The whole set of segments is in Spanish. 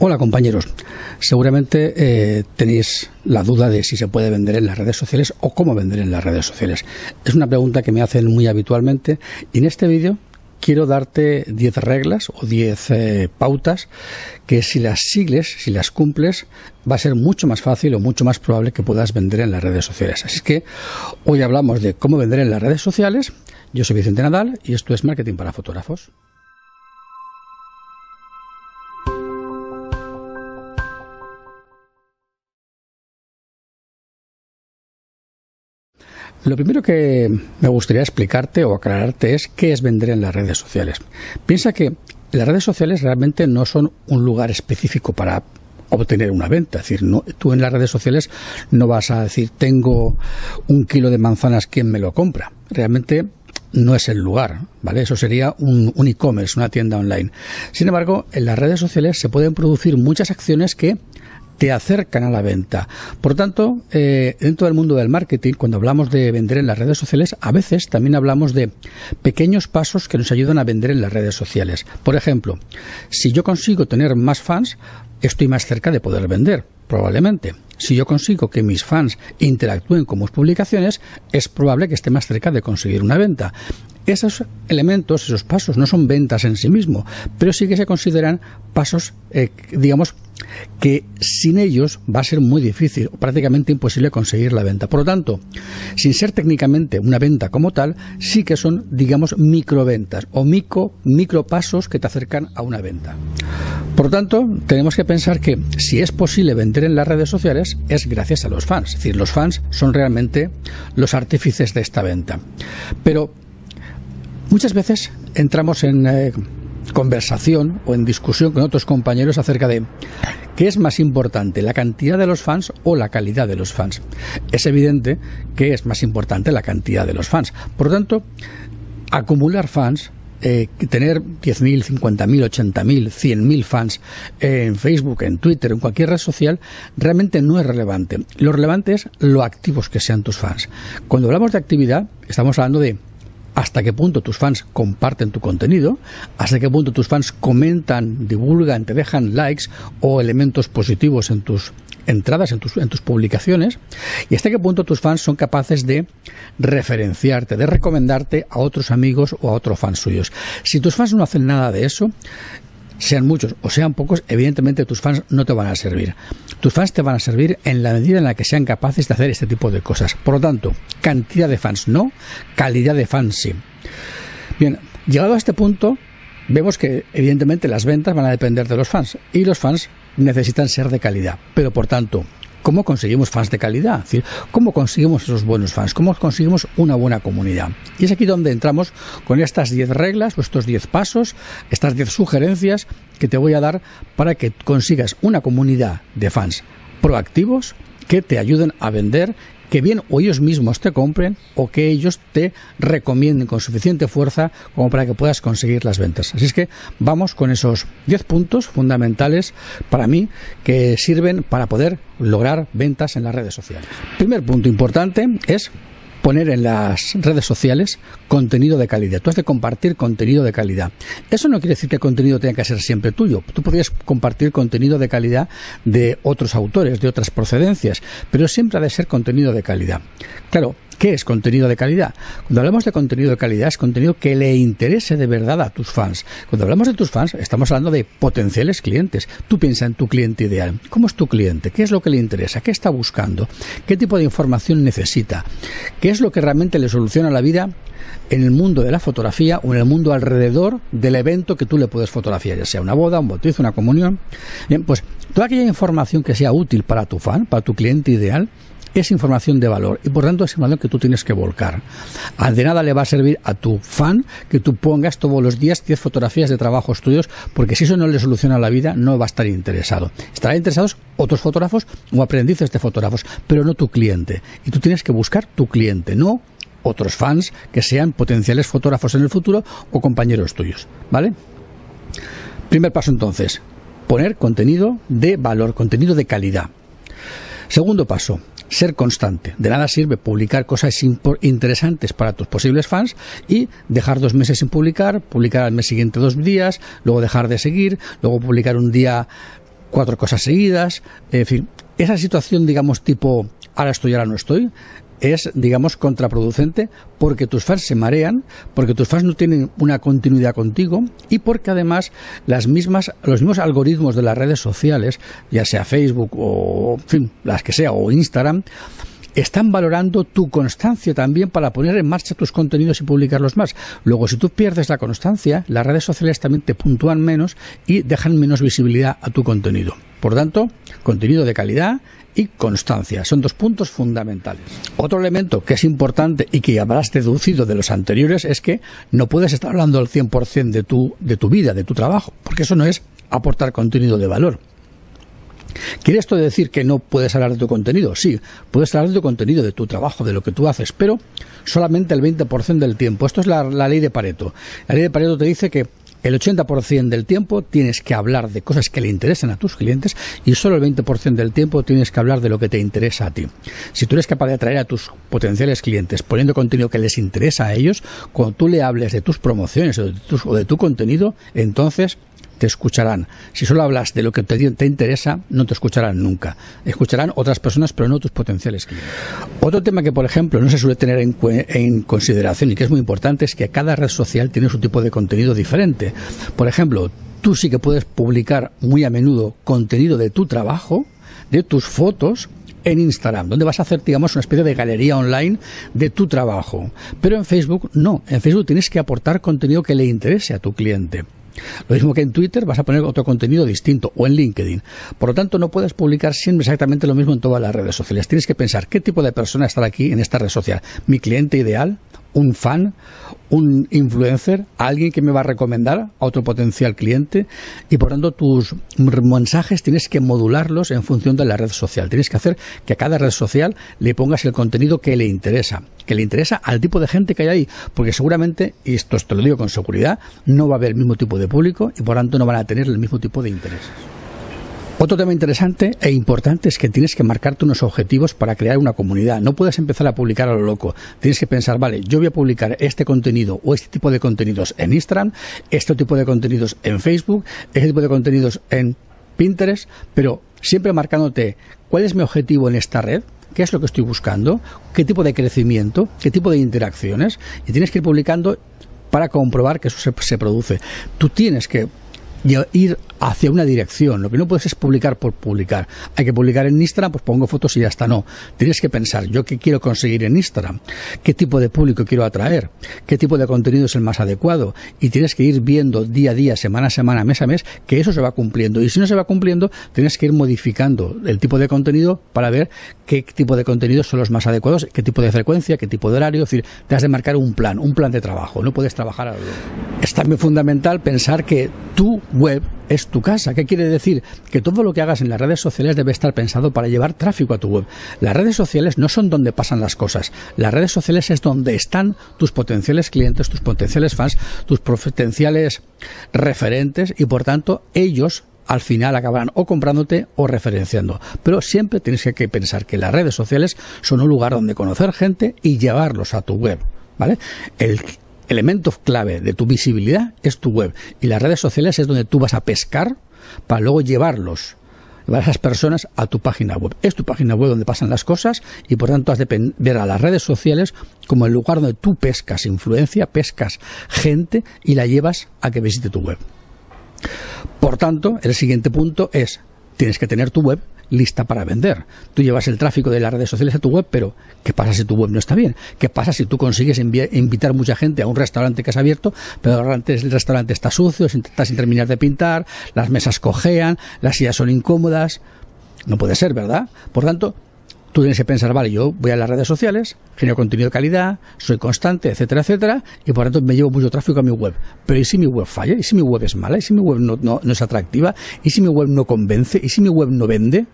Hola compañeros, seguramente eh, tenéis la duda de si se puede vender en las redes sociales o cómo vender en las redes sociales. Es una pregunta que me hacen muy habitualmente y en este vídeo quiero darte 10 reglas o 10 eh, pautas que si las sigles, si las cumples, va a ser mucho más fácil o mucho más probable que puedas vender en las redes sociales. Así que hoy hablamos de cómo vender en las redes sociales. Yo soy Vicente Nadal y esto es Marketing para Fotógrafos. Lo primero que me gustaría explicarte o aclararte es qué es vender en las redes sociales. Piensa que las redes sociales realmente no son un lugar específico para obtener una venta. Es decir, tú en las redes sociales no vas a decir tengo un kilo de manzanas, ¿quién me lo compra? Realmente no es el lugar, ¿vale? Eso sería un e-commerce, una tienda online. Sin embargo, en las redes sociales se pueden producir muchas acciones que te acercan a la venta. Por tanto, eh, dentro del mundo del marketing, cuando hablamos de vender en las redes sociales, a veces también hablamos de pequeños pasos que nos ayudan a vender en las redes sociales. Por ejemplo, si yo consigo tener más fans, estoy más cerca de poder vender, probablemente. Si yo consigo que mis fans interactúen con mis publicaciones, es probable que esté más cerca de conseguir una venta. Esos elementos, esos pasos, no son ventas en sí mismos, pero sí que se consideran pasos, eh, digamos, que sin ellos va a ser muy difícil, prácticamente imposible conseguir la venta. Por lo tanto, sin ser técnicamente una venta como tal, sí que son, digamos, microventas o micro, micropasos que te acercan a una venta. Por lo tanto, tenemos que pensar que si es posible vender en las redes sociales es gracias a los fans. Es decir, los fans son realmente los artífices de esta venta. Pero muchas veces entramos en eh, conversación o en discusión con otros compañeros acerca de qué es más importante, la cantidad de los fans o la calidad de los fans. Es evidente que es más importante la cantidad de los fans. Por lo tanto, acumular fans eh, tener 10.000, 50.000, 80.000, 100.000 fans en Facebook, en Twitter, en cualquier red social, realmente no es relevante. Lo relevante es lo activos que sean tus fans. Cuando hablamos de actividad, estamos hablando de hasta qué punto tus fans comparten tu contenido, hasta qué punto tus fans comentan, divulgan, te dejan likes o elementos positivos en tus entradas, en tus, publicaciones, y hasta qué punto tus fans son capaces de referenciarte, de recomendarte a otros amigos o a otros fans suyos. Si tus fans no hacen nada de eso, sean muchos o sean pocos, evidentemente tus fans no te van a servir. Tus fans te van a servir en la medida en la que sean capaces de hacer este tipo de cosas. Por lo tanto, cantidad de fans no, calidad de fans sí. Bien, llegado a este punto, vemos que evidentemente las ventas van a depender de los fans y los fans necesitan ser de calidad. Pero por tanto, ¿Cómo conseguimos fans de calidad? Es decir, ¿cómo conseguimos esos buenos fans? ¿Cómo conseguimos una buena comunidad? Y es aquí donde entramos con estas 10 reglas o estos 10 pasos, estas 10 sugerencias que te voy a dar para que consigas una comunidad de fans proactivos que te ayuden a vender que bien o ellos mismos te compren o que ellos te recomienden con suficiente fuerza como para que puedas conseguir las ventas. Así es que vamos con esos 10 puntos fundamentales para mí que sirven para poder lograr ventas en las redes sociales. Primer punto importante es poner en las redes sociales contenido de calidad. Tú has de compartir contenido de calidad. Eso no quiere decir que el contenido tenga que ser siempre tuyo. Tú podrías compartir contenido de calidad de otros autores, de otras procedencias, pero siempre ha de ser contenido de calidad. Claro, ¿Qué es contenido de calidad? Cuando hablamos de contenido de calidad es contenido que le interese de verdad a tus fans. Cuando hablamos de tus fans estamos hablando de potenciales clientes. Tú piensa en tu cliente ideal. ¿Cómo es tu cliente? ¿Qué es lo que le interesa? ¿Qué está buscando? ¿Qué tipo de información necesita? ¿Qué es lo que realmente le soluciona la vida en el mundo de la fotografía o en el mundo alrededor del evento que tú le puedes fotografiar, ya sea una boda, un bautizo, una comunión. Bien, pues toda aquella información que sea útil para tu fan, para tu cliente ideal, es información de valor y por tanto es información que tú tienes que volcar. De nada le va a servir a tu fan que tú pongas todos los días 10 fotografías de trabajos tuyos porque si eso no le soluciona la vida no va a estar interesado. Estarán interesados otros fotógrafos o aprendices de fotógrafos, pero no tu cliente. Y tú tienes que buscar tu cliente, no otros fans que sean potenciales fotógrafos en el futuro o compañeros tuyos, ¿vale? Primer paso entonces, poner contenido de valor, contenido de calidad. Segundo paso, ser constante. De nada sirve publicar cosas interesantes para tus posibles fans y dejar dos meses sin publicar, publicar al mes siguiente dos días, luego dejar de seguir, luego publicar un día cuatro cosas seguidas, en fin, esa situación, digamos, tipo ahora estoy, ahora no estoy, es, digamos, contraproducente porque tus fans se marean, porque tus fans no tienen una continuidad contigo y porque además las mismas, los mismos algoritmos de las redes sociales, ya sea Facebook o, en las que sea, o Instagram, están valorando tu constancia también para poner en marcha tus contenidos y publicarlos más. Luego, si tú pierdes la constancia, las redes sociales también te puntúan menos y dejan menos visibilidad a tu contenido. Por tanto, contenido de calidad y constancia. Son dos puntos fundamentales. Otro elemento que es importante y que habrás deducido de los anteriores es que no puedes estar hablando al 100% de tu, de tu vida, de tu trabajo, porque eso no es aportar contenido de valor. ¿Quiere esto decir que no puedes hablar de tu contenido? Sí, puedes hablar de tu contenido, de tu trabajo, de lo que tú haces, pero solamente el 20% del tiempo. Esto es la, la ley de Pareto. La ley de Pareto te dice que el 80% del tiempo tienes que hablar de cosas que le interesan a tus clientes y solo el 20% del tiempo tienes que hablar de lo que te interesa a ti. Si tú eres capaz de atraer a tus potenciales clientes poniendo contenido que les interesa a ellos, cuando tú le hables de tus promociones o de tu, o de tu contenido, entonces te escucharán. Si solo hablas de lo que te, interesa, no te escucharán nunca. Escucharán otras personas, pero no tus potenciales. Otro tema que, por ejemplo, no se suele tener en, en, consideración y que es muy importante es que cada red social tiene su tipo de contenido diferente. Por ejemplo, tú sí que puedes publicar muy a menudo contenido de tu trabajo, de tus fotos, en Instagram, donde vas a hacer, digamos, una especie de galería online de tu trabajo. Pero en Facebook no. En Facebook tienes que aportar contenido que le interese a tu cliente. Lo mismo que en Twitter vas a poner otro contenido distinto o en LinkedIn. Por lo tanto, no puedes publicar siempre exactamente lo mismo en todas las redes sociales. Tienes que pensar qué tipo de persona está aquí en esta red social. ¿Mi cliente ideal? Un fan, un influencer, alguien que me va a recomendar a otro potencial cliente y por tanto tus mensajes tienes que modularlos en función de la red social. Tienes que hacer que a cada red social le pongas el contenido que le interesa, que le interesa al tipo de gente que hay ahí, porque seguramente, y esto te lo digo con seguridad, no va a haber el mismo tipo de público y por tanto no van a tener el mismo tipo de intereses. Otro tema interesante e importante es que tienes que marcarte unos objetivos para crear una comunidad. No puedes empezar a publicar a lo loco. Tienes que pensar, vale, yo voy a publicar este contenido o este tipo de contenidos en Instagram, este tipo de contenidos en Facebook, este tipo de contenidos en Pinterest, pero siempre marcándote cuál es mi objetivo en esta red, qué es lo que estoy buscando, qué tipo de crecimiento, qué tipo de interacciones, y tienes que ir publicando para comprobar que eso se, se produce. Tú tienes que ir hacia una dirección. Lo que no puedes es publicar por publicar. Hay que publicar en Instagram, pues pongo fotos y ya está. No. Tienes que pensar, ¿yo qué quiero conseguir en Instagram? ¿Qué tipo de público quiero atraer? ¿Qué tipo de contenido es el más adecuado? Y tienes que ir viendo día a día, semana a semana, mes a mes, que eso se va cumpliendo. Y si no se va cumpliendo, tienes que ir modificando el tipo de contenido para ver qué tipo de contenidos son los más adecuados, qué tipo de frecuencia, qué tipo de horario. Es decir, te has de marcar un plan, un plan de trabajo. No puedes trabajar a lo Es también fundamental pensar que tu web es tu casa. ¿Qué quiere decir? Que todo lo que hagas en las redes sociales debe estar pensado para llevar tráfico a tu web. Las redes sociales no son donde pasan las cosas. Las redes sociales es donde están tus potenciales clientes, tus potenciales fans, tus potenciales referentes y por tanto ellos al final acabarán o comprándote o referenciando. Pero siempre tienes que pensar que las redes sociales son un lugar donde conocer gente y llevarlos a tu web. ¿Vale? El elemento clave de tu visibilidad es tu web y las redes sociales es donde tú vas a pescar para luego llevarlos a esas personas a tu página web. Es tu página web donde pasan las cosas y por tanto has de ver a las redes sociales como el lugar donde tú pescas influencia, pescas gente y la llevas a que visite tu web. Por tanto, el siguiente punto es, tienes que tener tu web lista para vender. Tú llevas el tráfico de las redes sociales a tu web, pero ¿qué pasa si tu web no está bien? ¿Qué pasa si tú consigues invitar mucha gente a un restaurante que has abierto, pero el restaurante está sucio, está sin terminar de pintar, las mesas cojean, las sillas son incómodas? No puede ser, ¿verdad? Por tanto, tú tienes que pensar, vale, yo voy a las redes sociales, genero contenido de calidad, soy constante, etcétera, etcétera, y por tanto me llevo mucho tráfico a mi web. Pero ¿y si mi web falla? ¿Y si mi web es mala? ¿Y si mi web no, es atractiva? ¿Y si mi web no convence? ¿Y si mi web no vende?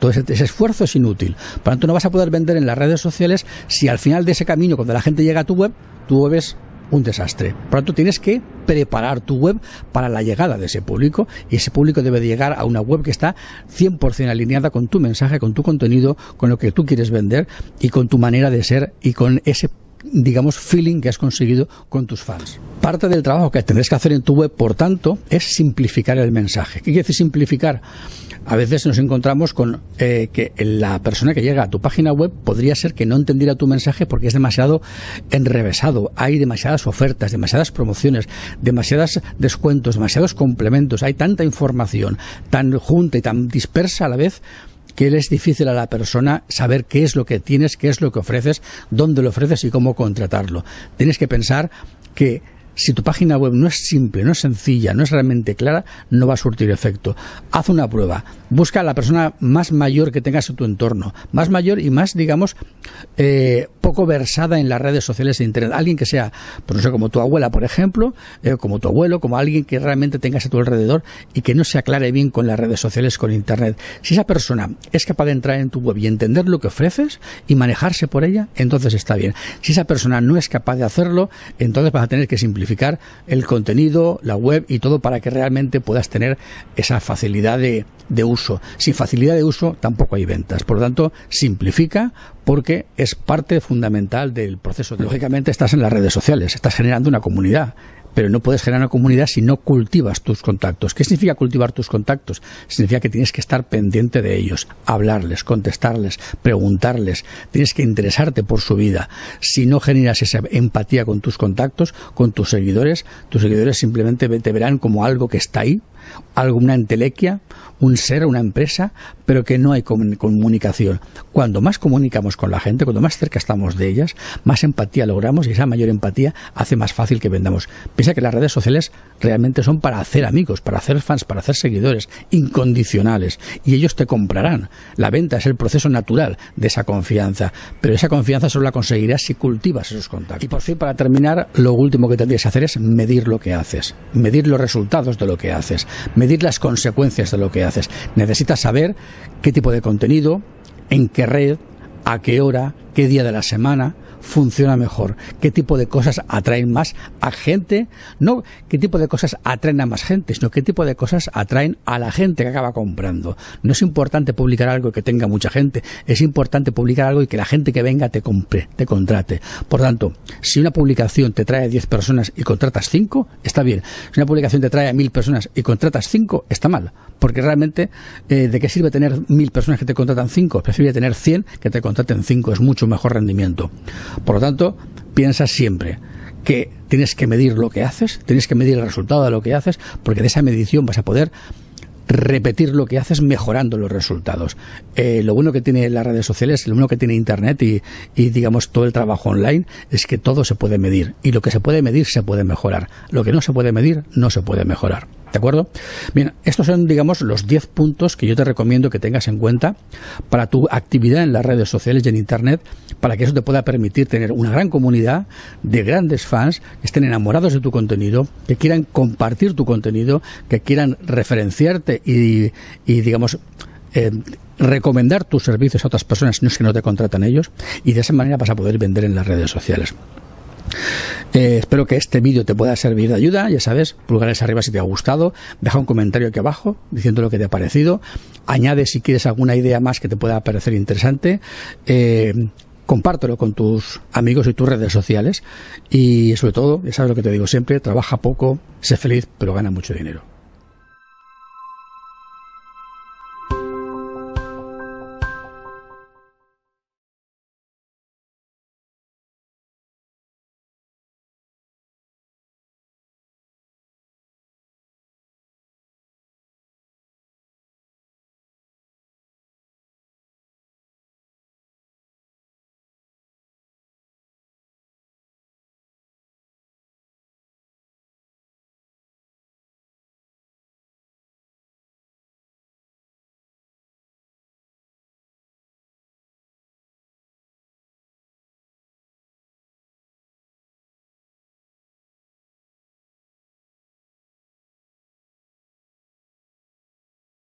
Todo ese, esfuerzo es inútil. Por lo tanto, no vas a poder vender en las redes sociales si al final de ese camino, cuando la gente llega a tu web, tu web es un desastre. Por lo tanto, tienes que preparar tu web para la llegada de ese público y ese público debe llegar a una web que está 100% alineada con tu mensaje, con tu contenido, con lo que tú quieres vender y con tu manera de ser y con ese digamos, feeling que has conseguido con tus fans. Parte del trabajo que tendrás que hacer en tu web, por tanto, es simplificar el mensaje. ¿Qué quiere decir simplificar? A veces nos encontramos con eh, que la persona que llega a tu página web podría ser que no entendiera tu mensaje porque es demasiado enrevesado. Hay demasiadas ofertas, demasiadas promociones, demasiados descuentos, demasiados complementos. Hay tanta información tan junta y tan dispersa a la vez que es difícil a la persona saber qué es lo que tienes, qué es lo que ofreces, dónde lo ofreces y cómo contratarlo. Tienes que pensar que si tu página web no es simple, no es sencilla, no es realmente clara, no va a surtir efecto. Haz una prueba. Busca a la persona más mayor que tengas en tu entorno. Más mayor y más, digamos, eh, poco versada en las redes sociales de Internet. Alguien que sea, pues no sé, como tu abuela, por ejemplo, eh, como tu abuelo, como alguien que realmente tengas a tu alrededor y que no se aclare bien con las redes sociales, con Internet. Si esa persona es capaz de entrar en tu web y entender lo que ofreces y manejarse por ella, entonces está bien. Si esa persona no es capaz de hacerlo, entonces vas a tener que simplificar el contenido, la web y todo para que realmente puedas tener esa facilidad de, de uso. Sin facilidad de uso tampoco hay ventas. Por lo tanto, simplifica porque es parte fundamental del proceso. Lógicamente estás en las redes sociales, estás generando una comunidad pero no puedes generar una comunidad si no cultivas tus contactos. ¿Qué significa cultivar tus contactos? Significa que tienes que estar pendiente de ellos, hablarles, contestarles, preguntarles, tienes que interesarte por su vida. Si no generas esa empatía con tus contactos, con tus seguidores, tus seguidores simplemente te verán como algo que está ahí, algo, una entelequia, un ser, una empresa, pero que no hay comunicación. Cuando más comunicamos con la gente, cuando más cerca estamos de ellas, más empatía logramos y esa mayor empatía hace más fácil que vendamos. Piensa que las redes sociales realmente son para hacer amigos, para hacer fans, para hacer seguidores incondicionales y ellos te comprarán. La venta es el proceso natural de esa confianza, pero esa confianza solo la conseguirás si cultivas esos contactos. Y por fin, para terminar, lo último que tendrías que hacer es medir lo que haces, medir los resultados de lo que haces, medir las consecuencias de lo que haces. Necesitas saber qué tipo de contenido, en qué red, a qué hora, qué día de la semana, funciona mejor, qué tipo de cosas atraen más a gente, no qué tipo de cosas atraen a más gente, sino qué tipo de cosas atraen a la gente que acaba comprando. No es importante publicar algo que tenga mucha gente, es importante publicar algo y que la gente que venga te compre, te contrate. Por tanto, si una publicación te trae a 10 personas y contratas 5, está bien. Si una publicación te trae a 1000 personas y contratas 5, está mal. Porque realmente, eh, ¿de qué sirve tener 1000 personas que te contratan 5? Prefiero tener 100 que te contraten 5, es mucho mejor rendimiento. Por lo tanto, piensa siempre que tienes que medir lo que haces, tienes que medir el resultado de lo que haces, porque de esa medición vas a poder repetir lo que haces mejorando los resultados. Eh, lo bueno que tiene las redes sociales, lo bueno que tiene Internet y, y, digamos todo el trabajo online es que todo se puede medir y lo que se puede medir se puede mejorar. Lo que no se puede medir no se puede mejorar. ¿De acuerdo? Bien, estos son, digamos, los 10 puntos que yo te recomiendo que tengas en cuenta para tu actividad en las redes sociales y en Internet, para que eso te pueda permitir tener una gran comunidad de grandes fans que estén enamorados de tu contenido, que quieran compartir tu contenido, que quieran referenciarte y, digamos, eh, recomendar tus servicios a otras personas, no es que no te contratan ellos, y de esa manera vas a poder vender en las redes sociales. Eh, espero que este vídeo te pueda servir de ayuda. Ya sabes, pulgares arriba si te ha gustado. Deja un comentario aquí abajo diciendo lo que te ha parecido. Añade si quieres alguna idea más que te pueda parecer interesante. Eh, compártelo con tus amigos y tus redes sociales. Y sobre todo, ya sabes lo que te digo siempre, trabaja poco, sé feliz, pero gana mucho dinero.